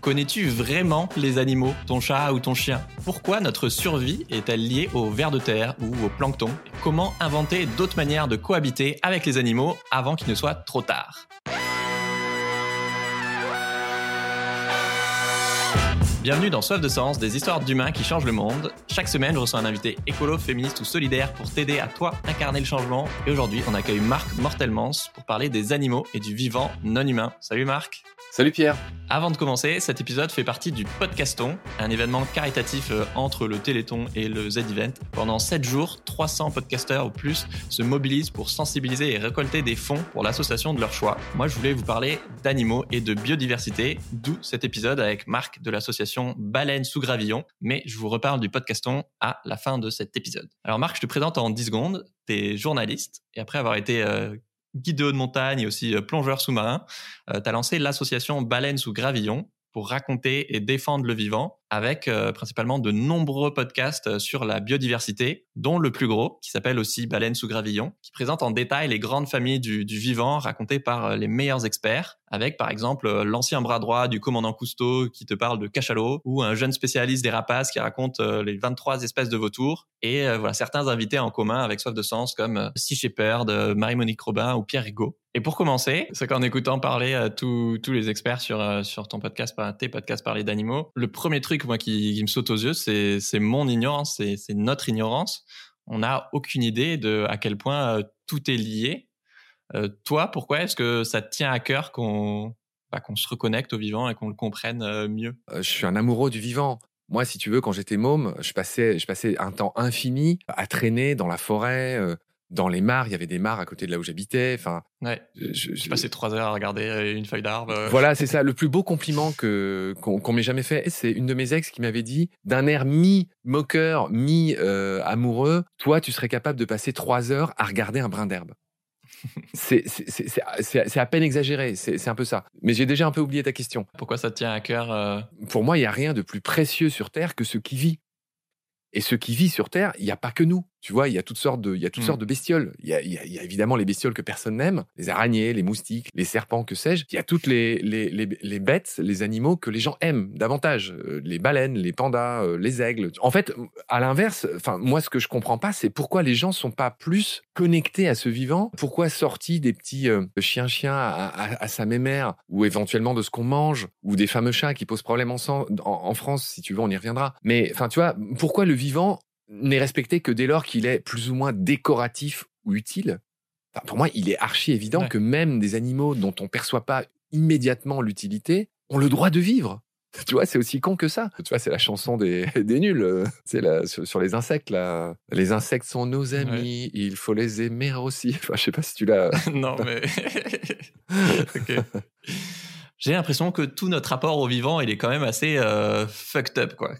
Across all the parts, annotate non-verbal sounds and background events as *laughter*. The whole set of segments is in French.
Connais-tu vraiment les animaux, ton chat ou ton chien? Pourquoi notre survie est-elle liée au vers de terre ou au plancton Comment inventer d'autres manières de cohabiter avec les animaux avant qu'il ne soit trop tard? Bienvenue dans Soif de Sens, des histoires d'humains qui changent le monde. Chaque semaine, je reçois un invité écolo, féministe ou solidaire pour t'aider à toi incarner le changement. Et aujourd'hui, on accueille Marc Mortelmans pour parler des animaux et du vivant non humain. Salut Marc Salut Pierre. Avant de commencer, cet épisode fait partie du Podcaston, un événement caritatif euh, entre le Téléthon et le Z-Event. Pendant 7 jours, 300 podcasteurs ou plus se mobilisent pour sensibiliser et récolter des fonds pour l'association de leur choix. Moi, je voulais vous parler d'animaux et de biodiversité, d'où cet épisode avec Marc de l'association Baleine sous Gravillon. Mais je vous reparle du Podcaston à la fin de cet épisode. Alors Marc, je te présente en 10 secondes. T'es journaliste et après avoir été euh, guide de montagne et aussi euh, plongeur sous-marin, euh, tu as lancé l'association Baleine sous Gravillon pour raconter et défendre le vivant avec euh, principalement de nombreux podcasts sur la biodiversité, dont le plus gros, qui s'appelle aussi Baleine sous Gravillon, qui présente en détail les grandes familles du, vivant racontées par les meilleurs experts, avec par exemple l'ancien bras droit du commandant Cousteau qui te parle de cachalot, ou un jeune spécialiste des rapaces qui raconte les 23 espèces de vautours, et voilà certains invités en commun avec soif de sens comme Sea Shepherd, Marie-Monique Robin ou Pierre Rigaud. Et pour commencer, c'est qu'en écoutant parler à tous, tous les experts sur, sur ton podcast, tes podcasts parler d'animaux, le premier truc moi qui, me saute aux yeux, c'est mon ignorance, c'est notre ignorance. On n'a aucune idée de à quel point tout est lié. Euh, toi, pourquoi est-ce que ça te tient à cœur qu'on bah, qu'on se reconnecte au vivant et qu'on le comprenne euh, mieux? Euh, Je suis un amoureux du vivant. Moi, si tu veux, quand j'étais môme, je passais, je passais un temps infini à traîner dans la forêt, dans les mares, il y avait des mares à côté de là où j'habitais. Enfin, ouais. Je, je, passais trois heures à regarder euh, une feuille d'arbre. Euh. Voilà, c'est ça. Le plus beau compliment que qu'on m'ait jamais fait, c'est une de mes ex qui m'avait dit, d'un air mi moqueur, mi euh, amoureux, toi, tu serais capable de passer trois heures à regarder un brin d'herbe. *laughs* c'est à peine exagéré, c'est un peu ça. Mais j'ai déjà un peu oublié ta question. Pourquoi ça te tient à cœur Pour moi, il y a rien de plus précieux sur Terre que ce qui vit. Et ce qui vit sur Terre, il n'y a pas que nous. Tu vois, il y a toutes sortes de, il y a toutes mmh. sortes de bestioles. Il y, a, il, y a, évidemment les bestioles que personne n'aime, les araignées, les moustiques, les serpents, que sais-je. Il y a toutes les, les, les, les, bêtes, les animaux que les gens aiment davantage. Euh, les baleines, les pandas, euh, les aigles. En fait, à l'inverse, enfin, moi, ce que je comprends pas, c'est pourquoi les gens sont pas plus connectés à ce vivant. Pourquoi sortis des petits euh, chiens-chiens à, à, à, sa mémère, ou éventuellement de ce qu'on mange, ou des fameux chats qui posent problème en, en, en France, si tu veux, on y reviendra. Mais, enfin, tu vois, pourquoi le vivant n'est respecté que dès lors qu'il est plus ou moins décoratif ou utile. pour moi, il est archi évident que même des animaux dont on perçoit pas immédiatement l'utilité ont le droit de vivre. *laughs* Tu vois, c'est aussi con que ça. Tu vois, c'est la chanson des, *laughs* des nuls. C'est la, sur, les insectes, là. Les insectes sont nos amis, il faut les aimer aussi. *laughs* Enfin, je sais pas si tu l'as. non, mais. J'ai l'impression que tout notre rapport au vivant, il est quand même assez euh, fucked up. Quoi.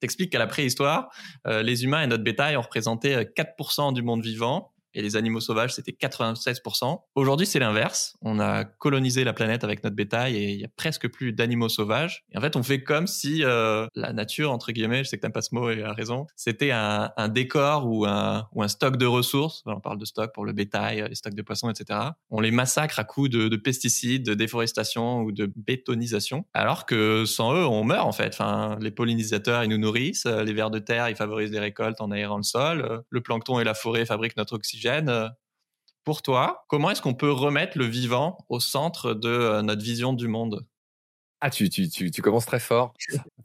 T'expliques qu'à la préhistoire, euh, les humains et notre bétail ont représenté 4% euh, du monde vivant et les animaux sauvages, c'était 96%. Aujourd'hui, c'est l'inverse. On a colonisé la planète avec notre bétail et il y a presque plus d'animaux sauvages. En fait, on fait comme si euh, la nature, entre guillemets, je sais que t'aimes pas ce mot et a raison, c'était un, décor ou un, stock de ressources. On parle de stock pour le bétail, les stocks de poissons, etc. On les massacre à coups de, de pesticides, de déforestation ou de bétonisation. Alors que sans eux, on meurt en fait. Les pollinisateurs, ils nous nourrissent. Les vers de terre, ils favorisent les récoltes en aérant le sol. Le plancton et la forêt fabriquent notre oxygène euh, pour toi, comment est-ce qu'on peut remettre le vivant au centre de euh, notre vision du monde? Ah, tu, tu, tu, tu, commences très fort.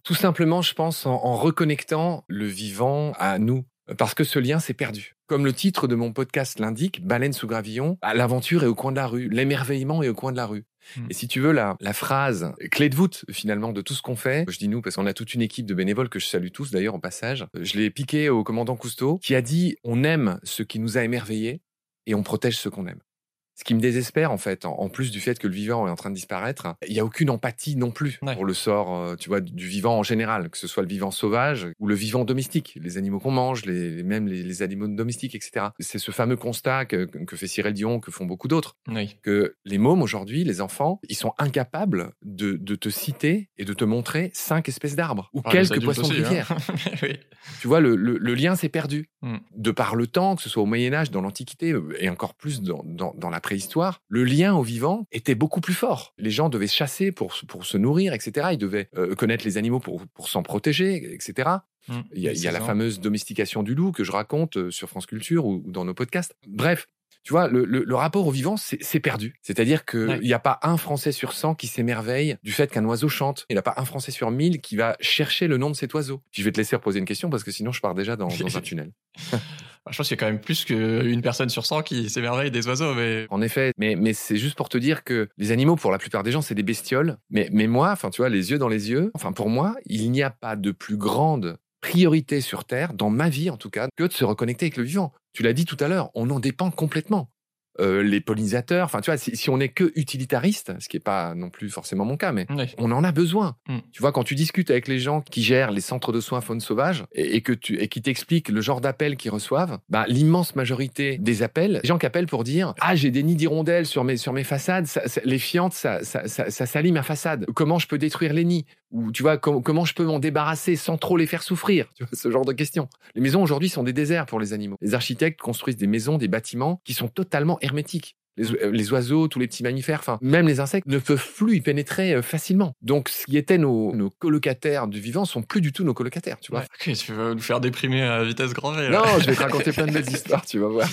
Tout simplement, je pense, en, en, reconnectant le vivant à nous. Parce que ce lien s'est perdu. Comme le titre de mon podcast l'indique, Baleine sous gravillon, l'aventure est au coin de la rue, l'émerveillement est au coin de la rue. Hmm. Et si tu veux, la, la phrase clé de voûte finalement de tout ce qu'on fait, je dis nous parce qu'on a toute une équipe de bénévoles que je salue tous d'ailleurs au passage, je l'ai piqué au commandant Cousteau qui a dit on aime ce qui nous a émerveillés et on protège ce qu'on aime. Ce qui me désespère, en fait, en, plus du fait que le vivant est en train de disparaître, il n'y a aucune empathie non plus pour le sort, euh, tu vois, du vivant en général, que ce soit le vivant sauvage ou le vivant domestique, les animaux qu'on mange, les, même les, animaux domestiques, etc. C'est ce fameux constat que, que, fait Cyril Dion, que font beaucoup d'autres, que les mômes aujourd'hui, les enfants, ils sont incapables de, de, te citer et de te montrer cinq espèces d'arbres ou ah, quelques poissons de hein. rivière. *laughs* oui. Tu vois, le, le, le lien s'est perdu. Mm. De par le temps, que ce soit au Moyen Âge, dans l'Antiquité euh, et encore plus dans, dans- dans la préhistoire, le lien au vivant était beaucoup plus fort. Les gens devaient chasser pour, se- pour se nourrir, etc. Ils devaient euh, connaître les animaux pour, pour s'en protéger, etc. Mm. Il y a, Les il y a la fameuse domestication du loup que je raconte euh, sur France Culture ou, ou dans nos podcasts. Bref, tu vois, le, le- le rapport au vivant, c'est perdu. C'est-à-dire qu'il Ouais. n'y a pas un Français sur 100 qui s'émerveille du fait qu'un oiseau chante. Il n'y a pas un Français sur 1000 qui va chercher le nom de cet oiseau. Puis je vais te laisser reposer une question parce que sinon je pars déjà dans, dans un *laughs* tunnel. Je pense qu'il y a quand même plus qu'une personne sur 100 qui s'émerveille des oiseaux, mais En effet, mais, mais c'est juste pour te dire que les animaux, pour la plupart des gens, c'est des bestioles. Mais, mais moi, enfin, tu vois, les yeux dans les yeux, enfin, pour moi, il n'y a pas de plus grande priorité sur Terre, dans ma vie en tout cas, que de se reconnecter avec le vivant. Tu l'as dit tout à l'heure, on en dépend complètement. Euh, les pollinisateurs, enfin, tu vois, si, si on n'est que utilitariste, ce qui n'est pas non plus forcément mon cas, mais on en a besoin. Mm. Tu vois, quand tu discutes avec les gens qui gèrent les centres de soins faune sauvage et, et que tu et qui t'expliquent le genre d'appels qu'ils reçoivent, bah, l'immense majorité des appels, les gens qui appellent pour dire ah j'ai des nids d'hirondelles sur mes sur mes façades, ça- ça- les fientes ça ça, ça, ça salit ma façade. Comment je peux détruire les nids? Ou tu vois com- comment je peux m'en débarrasser sans trop les faire souffrir Tu vois ce genre de questions. Les maisons aujourd'hui sont des déserts pour les animaux. Les architectes construisent des maisons, des bâtiments qui sont totalement hermétiques. Les, euh, les oiseaux, tous les petits mammifères, enfin, même les insectes ne peuvent plus y pénétrer euh, facilement. Donc, ce qui étaient nos, nos colocataires du vivant sont plus du tout nos colocataires, tu vois. Ouais. *laughs* Tu veux nous faire déprimer à vitesse grand V. Non, je vais te *laughs* raconter plein de belles histoires, tu vas voir.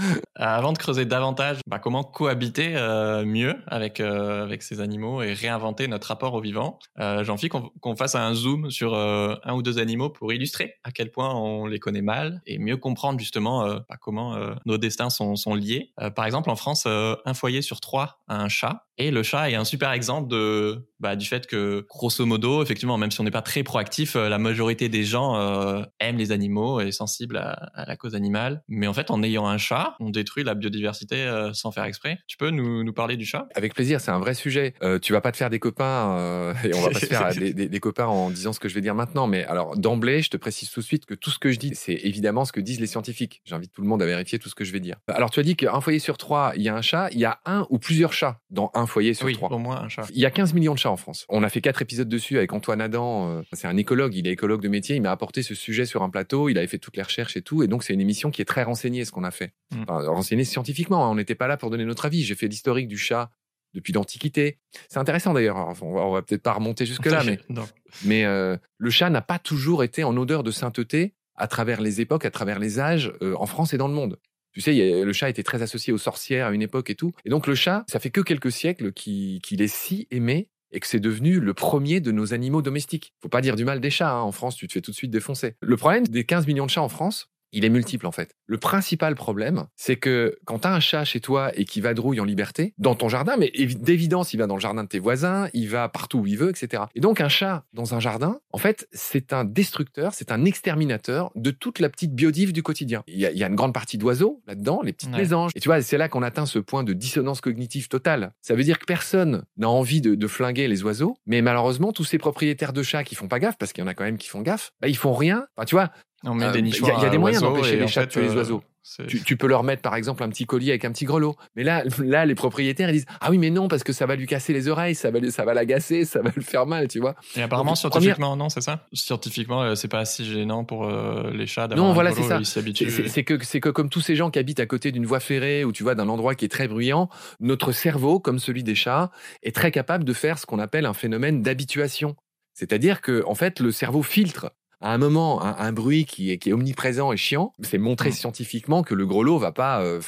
Euh, Avant de creuser davantage, bah, comment cohabiter euh, mieux avec, euh, avec ces animaux et réinventer notre rapport au vivant, euh, j'ai envie qu'on fasse un zoom sur un ou deux animaux pour illustrer à quel point on les connaît mal et mieux comprendre justement bah, comment nos destins sont, sont liés. Par exemple, en France, euh, un foyer sur trois a un chat. Et le chat est un super exemple de, bah, du fait que, grosso modo, effectivement, même si on n'est pas très proactif, euh, la majorité des gens euh, aiment les animaux et sensibles à, à la cause animale. Mais en fait, en ayant un chat, on détruit la biodiversité euh, sans faire exprès. Tu peux nous, nous parler du chat? Avec plaisir, c'est un vrai sujet. Euh, tu vas pas te faire des copains, euh, *laughs* et on va pas se faire *laughs* des, des- des copains en disant ce que je vais dire maintenant. Mais alors, d'emblée, je te précise tout de suite que tout ce que je dis, c'est évidemment ce que disent les scientifiques. J'invite tout le monde à vérifier tout ce que je vais dire. Alors, tu as dit qu'un foyer sur trois, il y a un chat. Il y a un ou plusieurs chats dans un foyer sur Oui, trois. au moins un chat. Il y a 15 millions de chats en France. On a fait quatre épisodes dessus avec Antoine Adam. euh, c'est un écologue, il est écologue de métier. Il m'a apporté ce sujet sur un plateau. Il avait fait toutes les recherches et tout. Et donc, c'est une émission qui est très renseignée, ce qu'on a fait. Mm. Enfin, renseignée scientifiquement. hein. On n'était pas là pour donner notre avis. J'ai fait l'historique du chat depuis l'Antiquité. C'est intéressant d'ailleurs. Enfin, on va, va peut-être pas remonter jusque-là, *laughs* mais, euh, le chat n'a pas toujours été en odeur de sainteté à travers les époques, à travers les âges, euh, en France et dans le monde. Tu sais, a- le chat était très associé aux sorcières à une époque et tout. Et donc le chat, ça fait que quelques siècles qu'il qu'il est si aimé et que c'est devenu le premier de nos animaux domestiques. Faut pas dire du mal des chats. hein. En France, tu te fais tout de suite défoncer. Le problème des 15 millions de chats en France, il est multiple en fait. Le principal problème, c'est que quand tu as un chat chez toi et qui vadrouille en liberté, dans ton jardin, mais évi- d'évidence, il va dans le jardin de tes voisins, il va partout où il veut, etc. Et donc un chat dans un jardin, en fait, c'est un destructeur, c'est un exterminateur de toute la petite biodive du quotidien. Il y a, il y a une grande partie d'oiseaux là-dedans, les petites Ouais. mésanges. Et tu vois, c'est là qu'on atteint ce point de dissonance cognitive totale. Ça veut dire que personne n'a envie de, de flinguer les oiseaux, mais malheureusement, tous ces propriétaires de chats qui font pas gaffe, parce qu'il y en a quand même qui font gaffe, bah, ils font rien. Enfin, tu vois, On met Euh, des il y a- nichoirs. il y a des moyens d'empêcher les chats de tuer les euh, oiseaux. tu, tu peux leur mettre par exemple un petit collier avec un petit grelot. Mais là, *laughs* là, les propriétaires ils disent ah oui mais non parce que ça va lui casser les oreilles, ça va, lui- ça va l'agacer, ça va le faire mal, tu vois. Et apparemment, Donc, scientifiquement, non, c'est ça? Scientifiquement, euh, c'est pas si gênant pour euh, les chats d'avoir Non, un voilà, grelot, c'est ça. Ils s'y C'est- habituent. C'est c'est que c'est que comme tous ces gens qui habitent à côté d'une voie ferrée ou tu vois d'un endroit qui est très bruyant, notre cerveau, comme celui des chats, est très capable de faire ce qu'on appelle un phénomène d'habituation. C'est-à-dire que en fait le cerveau filtre à un moment un, un bruit qui est, qui est omniprésent et chiant. C'est montré Mm. scientifiquement que le grelot va pas euh,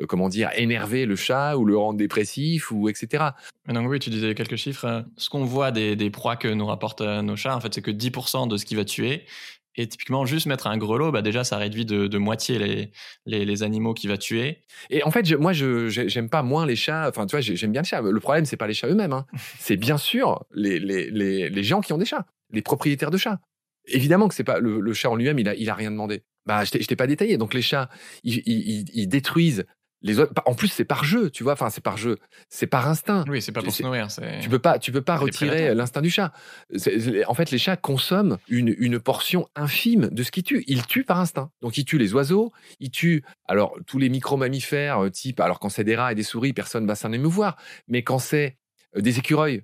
euh, comment dire énerver le chat ou le rendre dépressif ou etc. Mais donc oui, tu disais quelques chiffres. Euh, Ce qu'on voit des, des proies que nous rapportent nos chats, en fait, c'est que 10% de ce qui va tuer. Et typiquement, juste mettre un grelot, bah déjà, ça réduit de, de moitié les, les, les animaux qu'il va tuer. Et en fait, je- moi, je j'ai- j'aime pas moins les chats. Enfin, tu vois, j'ai- j'aime bien le chat. Le problème, c'est pas les chats eux-mêmes. hein. *laughs* C'est bien sûr les, les, les, les gens qui ont des chats, les propriétaires de chats. Évidemment que c'est pas le, le chat en lui-même, il a, il a rien demandé. Bah, je t'ai pas détaillé. Donc les chats, ils, ils, ils- ils détruisent les autres. En plus, c'est par jeu, tu vois. Enfin, c'est par jeu, c'est par instinct. Oui, c'est pas pour se nourrir. Tu peux pas, tu peux pas retirer l'instinct du chat. En fait, les chats consomment une, une portion infime de ce qu'ils tuent. Ils tuent par instinct. Donc, ils tuent les oiseaux, ils tuent alors tous les micro-mammifères, euh, type. Alors, quand c'est des rats et des souris, personne va s'en émouvoir. Mais quand c'est euh, des écureuils,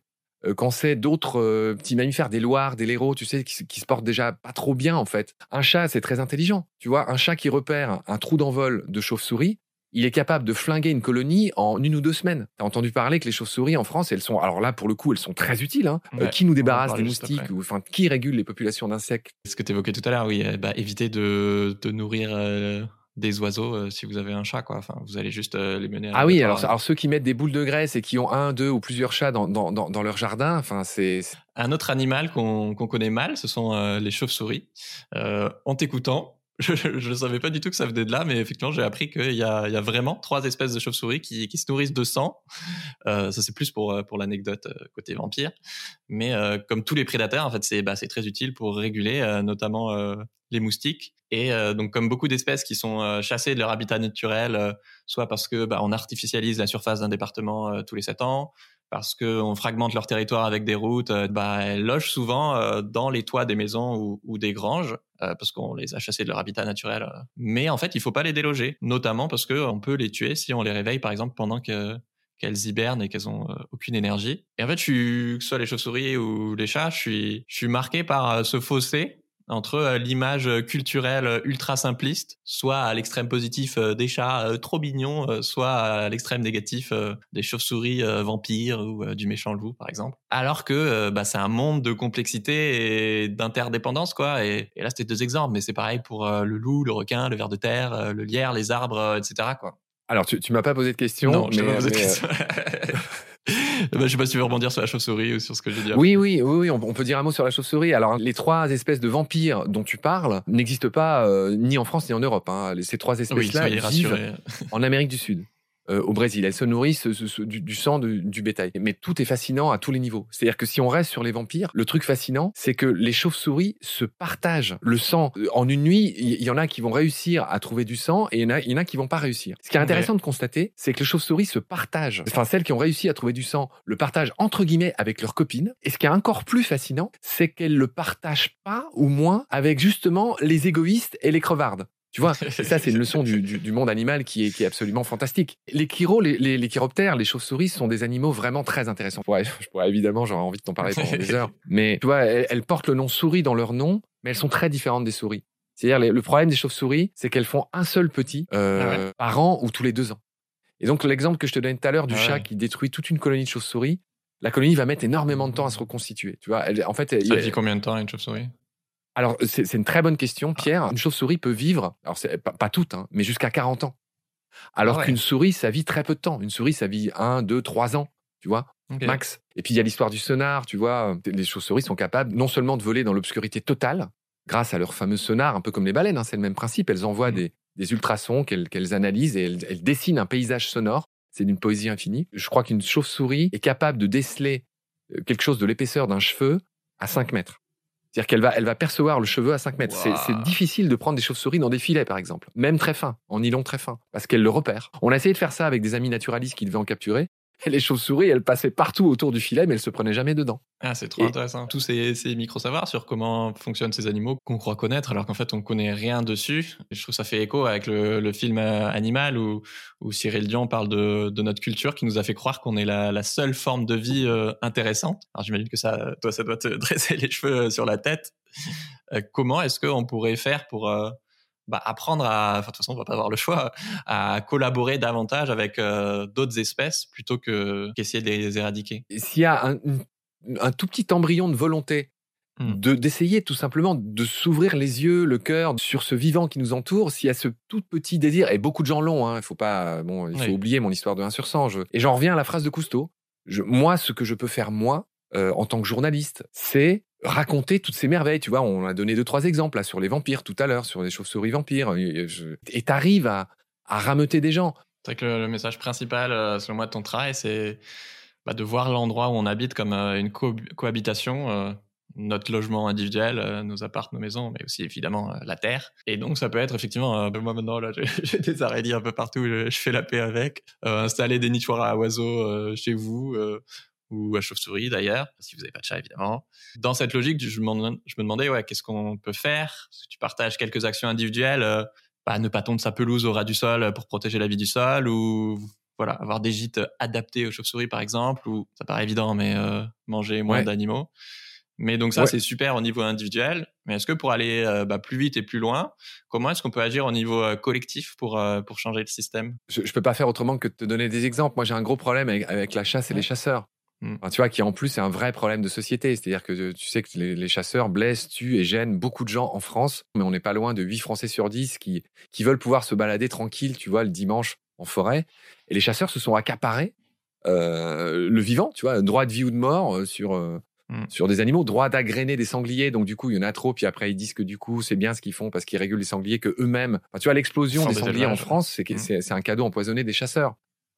quand c'est d'autres euh, petits mammifères, des loirs, des léraux, tu sais, qui, qui, se portent déjà pas trop bien en fait. Un chat, c'est très intelligent. Tu vois, un chat qui repère un trou d'envol de chauve-souris, il est capable de flinguer une colonie en une ou deux semaines. T'as entendu parler que les chauves-souris en France, elles sont, alors là pour le coup, elles sont très utiles. Hein. Euh, qui nous débarrasse des moustiques ou enfin qui régule les populations d'insectes? Ce que tu évoquais tout à l'heure, oui, bah, éviter de, de nourrir. Euh, des oiseaux euh, si vous avez un chat quoi. Enfin vous allez juste les mener à ah oui alors, alors ceux qui mettent des boules de graisse et qui ont un deux ou plusieurs chats dans, dans, dans, leur jardin enfin c'est un autre animal qu'on connaît mal ce sont les chauves-souris. En t'écoutant je ne savais pas du tout que ça venait de là, mais effectivement, j'ai appris qu'il y, y a, vraiment trois espèces de chauves-souris qui, qui, se nourrissent de sang. *laughs* Euh, ça, c'est plus pour, euh, pour l'anecdote euh, côté vampire. Mais euh, comme tous les prédateurs, en fait, c'est bah, très utile pour réguler euh, notamment euh, les moustiques. Et donc, comme beaucoup d'espèces qui sont chassées de leur habitat naturel, soit parce que bah, on artificialise la surface d'un département tous les sept ans, parce qu'on fragmente leur territoire avec des routes, bah, elles logent souvent dans les toits des maisons ou, des granges. Euh, parce qu'on les a chassés de leur habitat naturel. Euh. Mais en fait, il faut pas les déloger, notamment parce qu'on peut les tuer si on les réveille, par exemple, pendant que qu'elles hibernent et qu'elles ont euh, aucune énergie. Et en fait, je suis, que ce soit les chauves-souris ou les chats, je suis marqué par ce fossé entre euh, l'image culturelle ultra simpliste, soit à l'extrême positif euh, des chats euh, trop mignons, soit à l'extrême négatif des chauves-souris vampires ou du méchant loup, par exemple. Alors que bah, c'est un monde de complexité et d'interdépendance, quoi. Et, là, c'était deux exemples, mais c'est pareil pour le loup, le requin, le ver de terre, le lierre, les arbres, etc., quoi. Alors, tu, tu m'as pas posé de question. Non, je pas posé de question. *laughs* bah, je sais pas si tu veux rebondir sur la chauve-souris ou sur ce que j'ai dit. Oui, oui, oui, on, peut dire un mot sur la chauve-souris. Alors, les trois espèces de vampires dont tu parles n'existent pas euh, ni en France ni en Europe. Hein. Ces trois espèces-là vivent en Amérique du Sud. Euh, au Brésil. Elles se nourrissent du, sang du bétail. Mais tout est fascinant à tous les niveaux. C'est-à-dire que si on reste sur les vampires, le truc fascinant, c'est que les chauves-souris se partagent le sang. En une nuit, il y, en a qui vont réussir à trouver du sang et il y en a, y en a qui vont pas réussir. Ce qui est intéressant de constater, c'est que les chauves-souris se partagent. Enfin, celles qui ont réussi à trouver du sang le partagent entre guillemets avec leurs copines. Et ce qui est encore plus fascinant, c'est qu'elles le partagent pas ou moins avec justement les égoïstes et les crevardes. Tu vois, *laughs* ça, c'est une leçon du, du, du, monde animal qui est, qui est absolument fantastique. Les chiro, les, les, les chiroptères, les chauves-souris sont des animaux vraiment très intéressants. Ouais, je pourrais évidemment, j'aurais envie de t'en parler pendant des *laughs* heures. Mais tu vois, elles, portent le nom souris dans leur nom, mais elles sont très différentes des souris. C'est-à-dire, le problème des chauves-souris, c'est qu'elles font un seul petit euh, ah par an ou tous les deux ans. Et donc, l'exemple que je te donnais tout à l'heure du ah chat qui détruit toute une colonie de chauves-souris, la colonie va mettre énormément de temps à se reconstituer. Tu vois, elle, en fait, ça dit combien de temps une chauve-souris? Alors, c'est une très bonne question, ah. Pierre. Une chauve-souris peut vivre, alors pas, pas toute, hein, mais jusqu'à 40 ans. Alors ah qu'une souris, ça vit très peu de temps. Une souris, ça vit 1, 2, 3 ans, tu vois, max. Et puis, il y a l'histoire du sonar, tu vois. Les chauves-souris sont capables non seulement de voler dans l'obscurité totale, grâce à leur fameux sonar, un peu comme les baleines, hein, c'est le même principe. Elles envoient mmh. des, ultrasons qu'elles analysent et elles, elles, dessinent un paysage sonore. C'est d'une poésie infinie. Je crois qu'une chauve-souris est capable de déceler euh, quelque chose de l'épaisseur d'un cheveu à 5 mètres. C'est-à-dire qu'elle va, elle va percevoir le cheveu à 5 mètres. C'est difficile de prendre des chauves-souris dans des filets, par exemple. Même très fins, en nylon très fin, parce qu'elle le repère. On a essayé de faire ça avec des amis naturalistes qui devaient en capturer. Et les chauves-souris, elles passaient partout autour du filet, mais elles se prenaient jamais dedans. Ah, c'est trop intéressant. Tous ces, ces micro-savoirs sur comment fonctionnent ces animaux qu'on croit connaître, alors qu'en fait, on connaît rien dessus. Et je trouve que ça fait écho avec le, le film euh, Animal, où, où, Cyril Dion parle de, de, notre culture, qui nous a fait croire qu'on est la, la, seule forme de vie euh, intéressante. Alors, j'imagine que ça, toi, ça doit te *laughs* dresser les cheveux euh, sur la tête. comment est-ce qu'on pourrait faire pour bah, apprendre à, de toute façon, on va pas avoir le choix, à collaborer davantage avec euh, d'autres espèces plutôt que qu'essayer de les éradiquer. S'il y a un, un, tout petit embryon de volonté hmm. de d'essayer tout simplement de s'ouvrir les yeux, le cœur sur ce vivant qui nous entoure, s'il y a ce tout petit désir, et beaucoup de gens l'ont, hein, il faut pas, bon, il faut oublier mon histoire de 1 sur 100. et j'en reviens à la phrase de Cousteau. Je, moi, ce que je peux faire moi, euh, en tant que journaliste, c'est raconter toutes ces merveilles. Tu vois, on a donné deux, trois exemples sur les vampires tout à l'heure, sur les chauves-souris vampires. Et t'arrives à, à rameuter des gens. C'est vrai que le, message principal, euh, selon moi, de ton travail, c'est bah, de voir l'endroit où on habite comme euh, une cohabitation. Euh, notre logement individuel, nos apparts, nos maisons, mais aussi évidemment la terre. Et donc ça peut être effectivement, moi maintenant *laughs* j'ai des araignées un peu partout, je, fais la paix avec, installer des nichoirs à oiseaux chez vous, ou à chauve-souris d'ailleurs, si vous n'avez pas de chat évidemment. Dans cette logique, je me, je me demandais, ouais, qu'est-ce qu'on peut faire? Si tu partages quelques actions individuelles, euh, bah, ne pas tondre sa pelouse au ras du sol pour protéger la vie du sol, ou voilà, avoir des gîtes adaptés aux chauves-souris, par exemple, ou ça paraît évident, mais manger moins d'animaux. Mais donc ça, c'est super au niveau individuel. Mais est-ce que pour aller euh, bah, plus vite et plus loin, comment est-ce qu'on peut agir au niveau euh, collectif pour, euh, pour changer le système? Je, ne peux pas faire autrement que de te donner des exemples. Moi, j'ai un gros problème avec, la chasse et les chasseurs. Mmh. tu vois, qui en plus est un vrai problème de société. C'est-à-dire que tu sais que les, chasseurs blessent, tuent et gênent beaucoup de gens en France. Mais on n'est pas loin de 8 Français sur 10 qui, qui veulent pouvoir se balader tranquille, tu vois, le dimanche en forêt. Et les chasseurs se sont accaparés le vivant, tu vois, droit de vie ou de mort sur, Mmh. sur des animaux, droit d'agréner des sangliers. Donc du coup, il y en a trop. Puis après, ils disent que du coup, c'est bien ce qu'ils font parce qu'ils régulent les sangliers, que eux-mêmes. tu vois, l'explosion des, sangliers en France, mmh. c'est un cadeau empoisonné des chasseurs.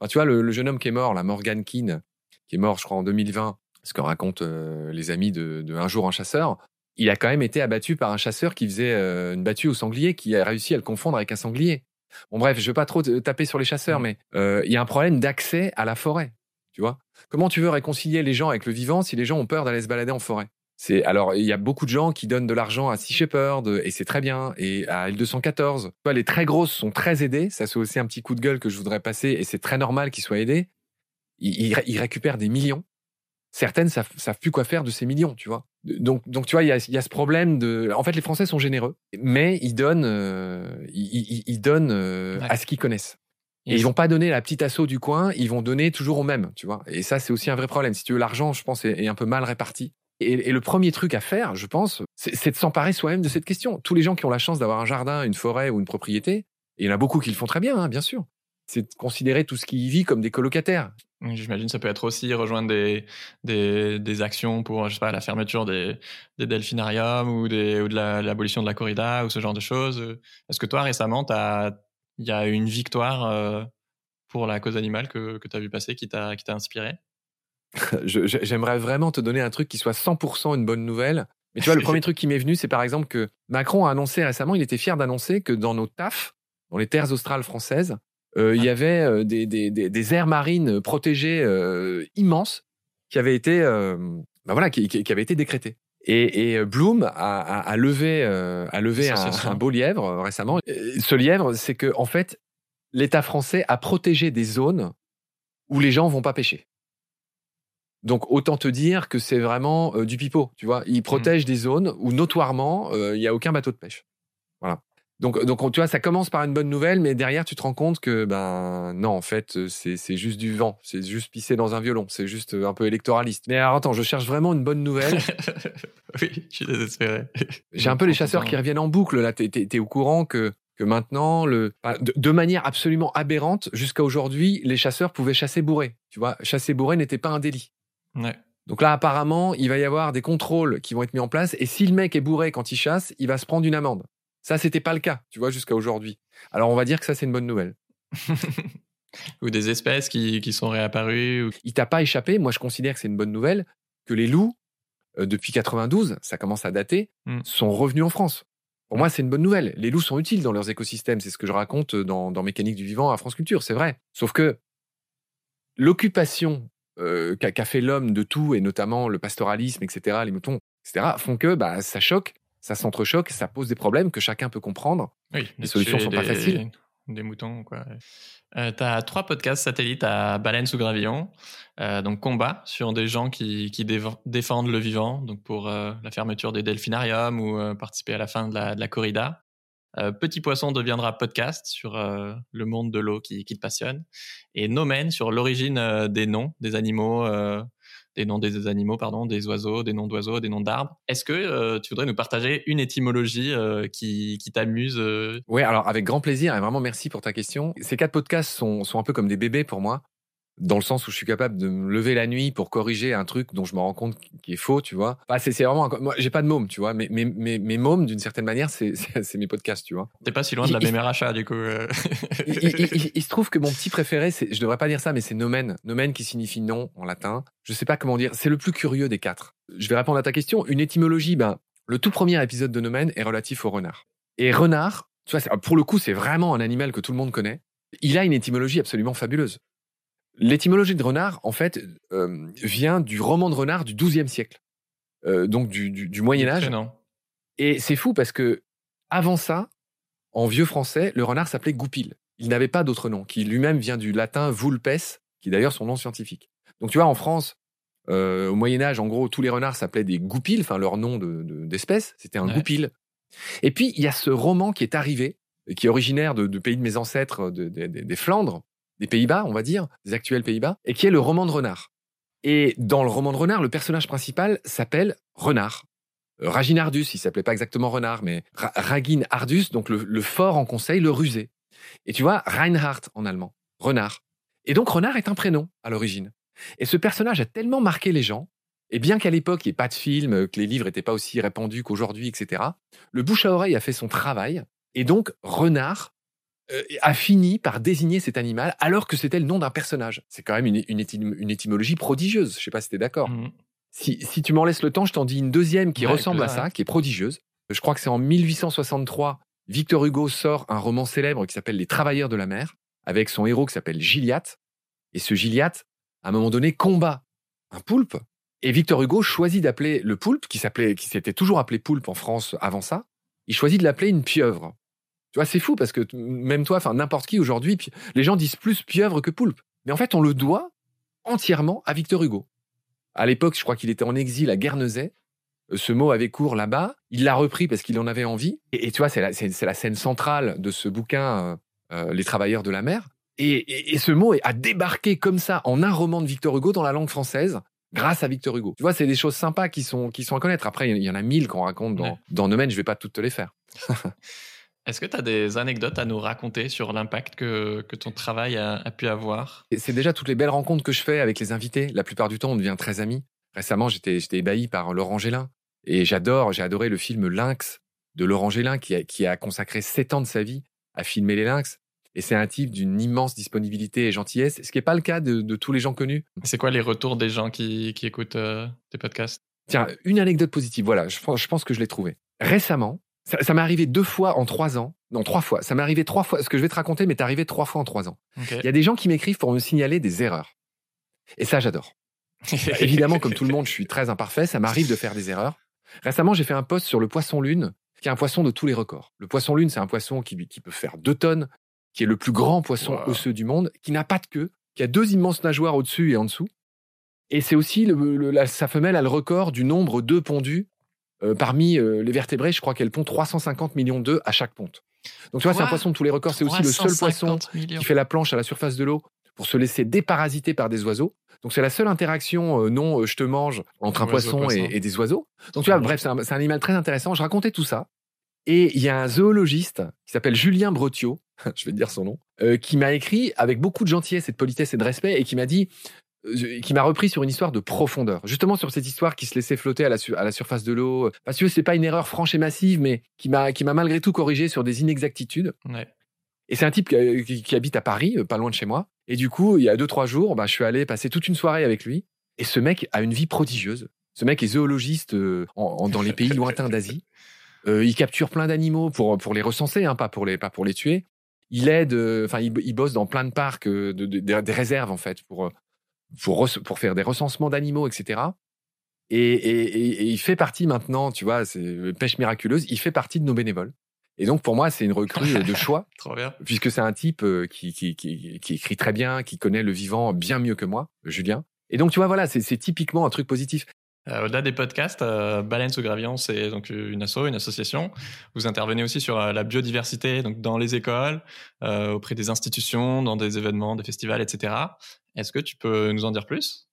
tu vois, le, jeune homme qui est mort, la Morgan Keane, qui est mort, je crois, en 2020, ce que racontent euh, les amis de, Un jour un chasseur. Il a quand même été abattu par un chasseur qui faisait euh, une battue au sanglier, qui a réussi à le confondre avec un sanglier. Bon bref, je veux pas trop taper sur les chasseurs, mmh. mais euh, il y a un problème d'accès à la forêt. Tu vois Comment tu veux réconcilier les gens avec le vivant si les gens ont peur d'aller se balader en forêt? C'est alors il y a beaucoup de gens qui donnent de l'argent à Sea Shepherd et c'est très bien et à L214. Les très grosses sont très aidées, ça c'est aussi un petit coup de gueule que je voudrais passer et c'est très normal qu'ils soient aidés. Ils, récupèrent des millions. Certaines savent, savent plus quoi faire de ces millions, tu vois. Donc donc tu vois il y a, ce problème de en fait les Français sont généreux mais ils donnent euh, ils, donnent euh, à ce qu'ils connaissent. Et ils vont pas donner la petite assaut du coin, ils vont donner toujours au même, tu vois. Et ça, c'est aussi un vrai problème. Si tu veux, l'argent, je pense, est, un peu mal réparti. Et, le premier truc à faire, je pense, c'est de s'emparer soi-même de cette question. Tous les gens qui ont la chance d'avoir un jardin, une forêt ou une propriété, et il y en a beaucoup qui le font très bien, hein, bien sûr. C'est de considérer tout ce qui y vit comme des colocataires. J'imagine ça peut être aussi rejoindre des, des, des, actions pour, je sais pas, la fermeture des, des delphinariums ou, des, ou de l'abolition de la corrida ou ce genre de choses. Est-ce que toi, récemment, il y a une victoire euh, pour la cause animale que, que tu as vu passer qui t'a inspiré? *laughs* J'aimerais vraiment te donner un truc qui soit 100% une bonne nouvelle. Mais tu vois, le premier *laughs* truc qui m'est venu, c'est par exemple que Macron a annoncé récemment, il était fier d'annoncer que dans nos TAF, dans les terres australes françaises, euh, il y avait euh, des, des, des, aires marines protégées immenses qui avaient été, bah voilà, qui, qui, avaient été décrétées. Et, et Bloom a, a, a, levé, a levé un, un, beau lièvre récemment. Ce lièvre, c'est que en fait, l'État français a protégé des zones où les gens vont pas pêcher. Donc autant te dire que c'est vraiment euh, du pipeau, tu vois. Il mmh. protège des zones où notoirement euh, il n'y a aucun bateau de pêche. Voilà. Donc, donc tu vois, ça commence par une bonne nouvelle, mais derrière tu te rends compte que ben non, en fait, euh, c'est juste du vent, c'est juste pisser dans un violon, c'est juste un peu électoraliste. Mais alors attends, je cherche vraiment une bonne nouvelle. *laughs* oui, je suis désespéré. J'ai un peu les chasseurs qui reviennent en boucle là. T'es es, au courant que que maintenant, le, de, manière absolument aberrante, jusqu'à aujourd'hui, les chasseurs pouvaient chasser bourré. Tu vois, chasser bourré n'était pas un délit. Ouais. Donc là, apparemment, il va y avoir des contrôles qui vont être mis en place. Et si le mec est bourré quand il chasse, il va se prendre une amende. Ça, c'était pas le cas, tu vois, jusqu'à aujourd'hui. Alors, on va dire que ça, c'est une bonne nouvelle. *laughs* ou des espèces qui, qui sont réapparues. Ou... Il t'a pas échappé. Moi, je considère que c'est une bonne nouvelle que les loups, euh, depuis 92, ça commence à dater, hmm. sont revenus en France. Pour moi, c'est une bonne nouvelle. Les loups sont utiles dans leurs écosystèmes. C'est ce que je raconte dans, Mécanique du vivant à France Culture. C'est vrai. Sauf que l'occupation euh, qu'a fait l'homme de tout, et notamment le pastoralisme, etc., les moutons, etc., font que bah, ça choque, ça s'entrechoque, ça pose des problèmes que chacun peut comprendre. Oui, les solutions sont pas faciles. Des moutons, quoi. Euh, tu as trois podcasts satellites à Baleine sous Gravillon. Euh, donc, combat sur des gens qui, qui défendent le vivant, donc pour euh, la fermeture des delphinariums ou euh, participer à la fin de la, de la corrida. Petit Poisson deviendra podcast sur le monde de l'eau qui, qui, te passionne. Et Nomen sur l'origine des noms des animaux des noms des animaux, pardon, des oiseaux, des noms d'oiseaux, des noms d'arbres. Est-ce que euh, tu voudrais nous partager une étymologie euh, qui, qui t'amuse euh? Oui, alors avec grand plaisir et vraiment merci pour ta question. Ces quatre podcasts sont, sont un peu comme des bébés pour moi dans le sens où je suis capable de me lever la nuit pour corriger un truc dont je me rends compte qui est faux, tu vois. Bah, c'est vraiment, moi, j'ai pas de môme, tu vois, mais mes, mes, mes mômes, d'une certaine manière, *laughs* c'est mes podcasts, tu vois. T'es pas si loin de la même rachat, du coup. Euh. *laughs* il, se trouve que mon petit préféré, je devrais pas dire ça, mais c'est nomen. Nomen qui signifie non en latin. Je sais pas comment dire. C'est le plus curieux des quatre. Je vais répondre à ta question. Une étymologie, ben, le tout premier épisode de Nomen est relatif au renard. Et renard, tu vois, pour le coup, c'est vraiment un animal que tout le monde connaît. Il a une étymologie absolument fabuleuse. L'étymologie de renard, en fait, euh, vient du roman de renard du XIIe siècle, euh, donc du, du, Moyen Âge. Et c'est fou parce que avant ça, en vieux français, le renard s'appelait goupil. Il n'avait pas d'autre nom, qui lui-même vient du latin vulpes, qui est d'ailleurs son nom scientifique. Donc tu vois, en France, euh, au Moyen Âge, en gros, tous les renards s'appelaient des goupils, enfin leur nom d'espèce, c'était un goupil. Et puis il y a ce roman qui est arrivé, qui est originaire du pays de mes ancêtres, des Flandres, des Pays-Bas, on va dire, des actuels Pays-Bas, et qui est le roman de renard. Et dans le roman de renard, le personnage principal s'appelle Renard. Euh, Ragin Ardus, il s'appelait pas exactement Renard, mais Ragin Ardus, donc le, fort en conseil, le rusé. Et tu vois, Reinhardt en allemand, Renard. Et donc Renard est un prénom à l'origine. Et ce personnage a tellement marqué les gens, et bien qu'à l'époque il n'y ait pas de film, que les livres n'étaient pas aussi répandus qu'aujourd'hui, etc., le bouche à oreille a fait son travail, et donc Renard euh, a fini par désigner cet animal alors que c'était le nom d'un personnage. C'est quand même une, une, étymologie prodigieuse. Je sais pas si tu es d'accord. Mmh. Si, si, tu m'en laisses le temps, je t'en dis une deuxième qui ressemble à ça, qui est prodigieuse. Je crois que c'est en 1863, Victor Hugo sort un roman célèbre qui s'appelle Les Travailleurs de la mer, avec son héros qui s'appelle Gilliatt. Et ce Gilliatt, à un moment donné, combat un poulpe. Et Victor Hugo choisit d'appeler le poulpe, qui s'appelait, qui s'était toujours appelé poulpe en France avant ça, il choisit de l'appeler une pieuvre. Tu vois, c'est fou parce que même toi, enfin n'importe qui aujourd'hui, les gens disent plus pieuvre que poulpe. Mais en fait, on le doit entièrement à Victor Hugo. À l'époque, je crois qu'il était en exil à Guernesey. Euh, ce mot avait cours là-bas. Il l'a repris parce qu'il en avait envie. Et, tu vois, c'est la, la, scène centrale de ce bouquin, euh, euh, Les Travailleurs de la mer. Et, et, ce mot a débarqué comme ça en un roman de Victor Hugo dans la langue française grâce à Victor Hugo. Tu vois, c'est des choses sympas qui sont, qui sont à connaître. Après, il y en a mille qu'on raconte dans, dans Domaine. Je vais pas toutes te les faire. *laughs* Est-ce que tu as des anecdotes à nous raconter sur l'impact que, que, ton travail a, pu avoir? C'est déjà toutes les belles rencontres que je fais avec les invités. La plupart du temps, on devient très amis. Récemment, j'étais ébahi par Laurent Gélin. Et j'adore, j'ai adoré le film Lynx de Laurent Gélin qui a, qui a consacré sept ans de sa vie à filmer les lynx. Et c'est un type d'une immense disponibilité et gentillesse, ce qui n'est pas le cas de, tous les gens connus. C'est quoi les retours des gens qui, qui écoutent euh, tes podcasts? Tiens, une anecdote positive, voilà, je, je pense que je l'ai trouvée. Récemment, ça, m'est arrivé deux fois en trois ans. Non, trois fois. Ça m'est arrivé trois fois. Ce que je vais te raconter m'est arrivé trois fois en trois ans. Il y a des gens qui m'écrivent pour me signaler des erreurs. Et ça, j'adore. Bah, évidemment, comme tout le monde, je suis très imparfait. Ça m'arrive de faire des erreurs. Récemment, j'ai fait un post sur le poisson lune, qui est un poisson de tous les records. Le poisson lune, c'est un poisson qui, qui peut faire deux tonnes, qui est le plus grand poisson osseux du monde, qui n'a pas de queue, qui a deux immenses nageoires au-dessus et en dessous. Et c'est aussi sa femelle a le record du nombre d'œufs pondus euh, parmi euh, les vertébrés, je crois qu'elle pond 350 millions d'œufs à chaque ponte. Donc tu vois, c'est un poisson de tous les records. C'est aussi le seul poisson qui fait la planche à la surface de l'eau pour se laisser déparasiter par des oiseaux. Donc c'est la seule interaction euh, non je te mange entre un poisson, Et, des oiseaux. Donc tu vois, bref, c'est un, animal très intéressant. Je racontais tout ça. Et il y a un zoologiste qui s'appelle Julien Brotio, *laughs* je vais te dire son nom, qui m'a écrit avec beaucoup de gentillesse et de politesse et de respect et qui m'a dit qui m'a repris sur une histoire de profondeur. Justement sur cette histoire qui se laissait flotter à la, à la surface de l'eau. Parce que c'est pas une erreur franche et massive, mais qui m'a qui m'a malgré tout corrigé sur des inexactitudes. Et c'est un type qui, habite à Paris, euh, pas loin de chez moi. Et du coup, il y a deux trois jours, bah, je suis allé passer toute une soirée avec lui. Et ce mec a une vie prodigieuse. Ce mec est zoologiste euh, dans les pays lointains d'Asie. *laughs* Euh, il capture plein d'animaux pour pour les recenser, hein, pas pour les pas pour les tuer. Il aide, enfin, il, bosse dans plein de parcs, de, des réserves en fait pour pour, pour faire des recensements d'animaux, etc. Et, et, il fait partie maintenant, tu vois, c'est pêche miraculeuse, il fait partie de nos bénévoles. Et donc pour moi, c'est une recrue de *laughs* choix, puisque c'est un type euh, qui, qui, qui, qui, écrit très bien, qui connaît le vivant bien mieux que moi, Julien. Et donc tu vois, voilà, c'est typiquement un truc positif. Euh, au-delà des podcasts, euh, Baleine sous Gravillon, c'est donc une asso, une association. Vous intervenez aussi sur euh, la biodiversité, donc dans les écoles, auprès des institutions, dans des événements, des festivals, etc. Est-ce que tu peux nous en dire plus?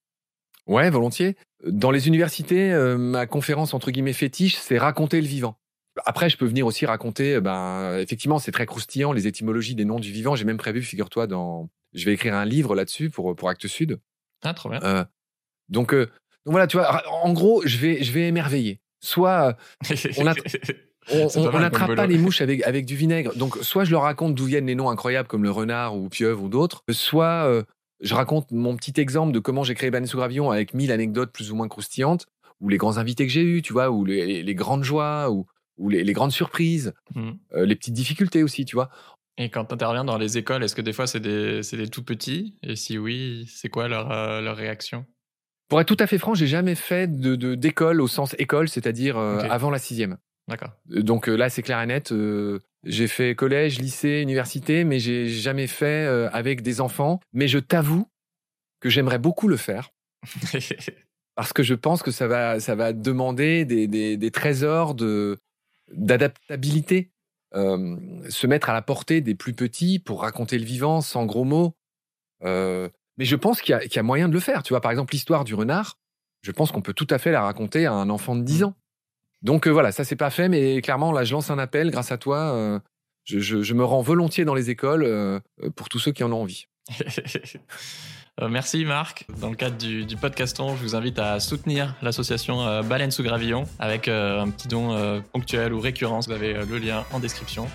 Ouais, volontiers. Dans les universités, ma conférence entre guillemets fétiche, c'est raconter le vivant. Après, je peux venir aussi raconter, ben, effectivement, c'est très croustillant, les étymologies des noms du vivant. J'ai même prévu, figure-toi, dans, je vais écrire un livre là-dessus pour, pour Actes Sud. Ah, trop bien. donc, donc voilà, tu vois, en gros, je vais, je vais émerveiller. Soit *laughs* on, n'attrape pas les mouches avec, avec du vinaigre. Donc, soit je leur raconte d'où viennent les noms incroyables comme le renard ou pieuvre ou d'autres, soit euh, je raconte mon petit exemple de comment j'ai créé Banane sous Gravion avec mille anecdotes plus ou moins croustillantes, ou les grands invités que j'ai eus, tu vois, ou les, grandes joies, ou, ou les, grandes surprises, mmh. euh, les petites difficultés aussi, tu vois. Et quand tu interviens dans les écoles, est-ce que des fois c'est des, des, tout petits? Et si oui, c'est quoi leur, euh, leur réaction? Pour être tout à fait franc, j'ai jamais fait de d'école au sens école, c'est-à-dire euh, avant la sixième. D'accord. Donc là, c'est clair et net. j'ai fait collège, lycée, université, mais j'ai jamais fait avec des enfants. Mais je t'avoue que j'aimerais beaucoup le faire. *laughs* parce que je pense que ça va, ça va demander des, des, des trésors de d'adaptabilité, euh, se mettre à la portée des plus petits pour raconter le vivant sans gros mots. Euh, mais je pense qu'il y, y, a moyen de le faire. Tu vois, par exemple, l'histoire du renard, je pense qu'on peut tout à fait la raconter à un enfant de 10 ans. Donc euh, voilà, ça c'est pas fait, mais clairement, là, je lance un appel grâce à toi. Euh, je, me rends volontiers dans les écoles euh, pour tous ceux qui en ont envie. *laughs* Merci Marc. Dans le cadre du, du, podcaston, je vous invite à soutenir l'association Baleine sous Gravillon avec un petit don ponctuel ou récurrent. Vous avez le lien en description.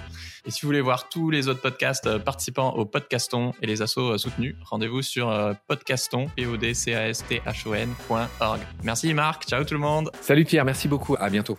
Et si vous voulez voir tous les autres podcasts participants au podcaston et les assos soutenus, rendez-vous sur podcaston, Merci Marc. Ciao tout le monde. Salut Pierre. Merci beaucoup. À bientôt.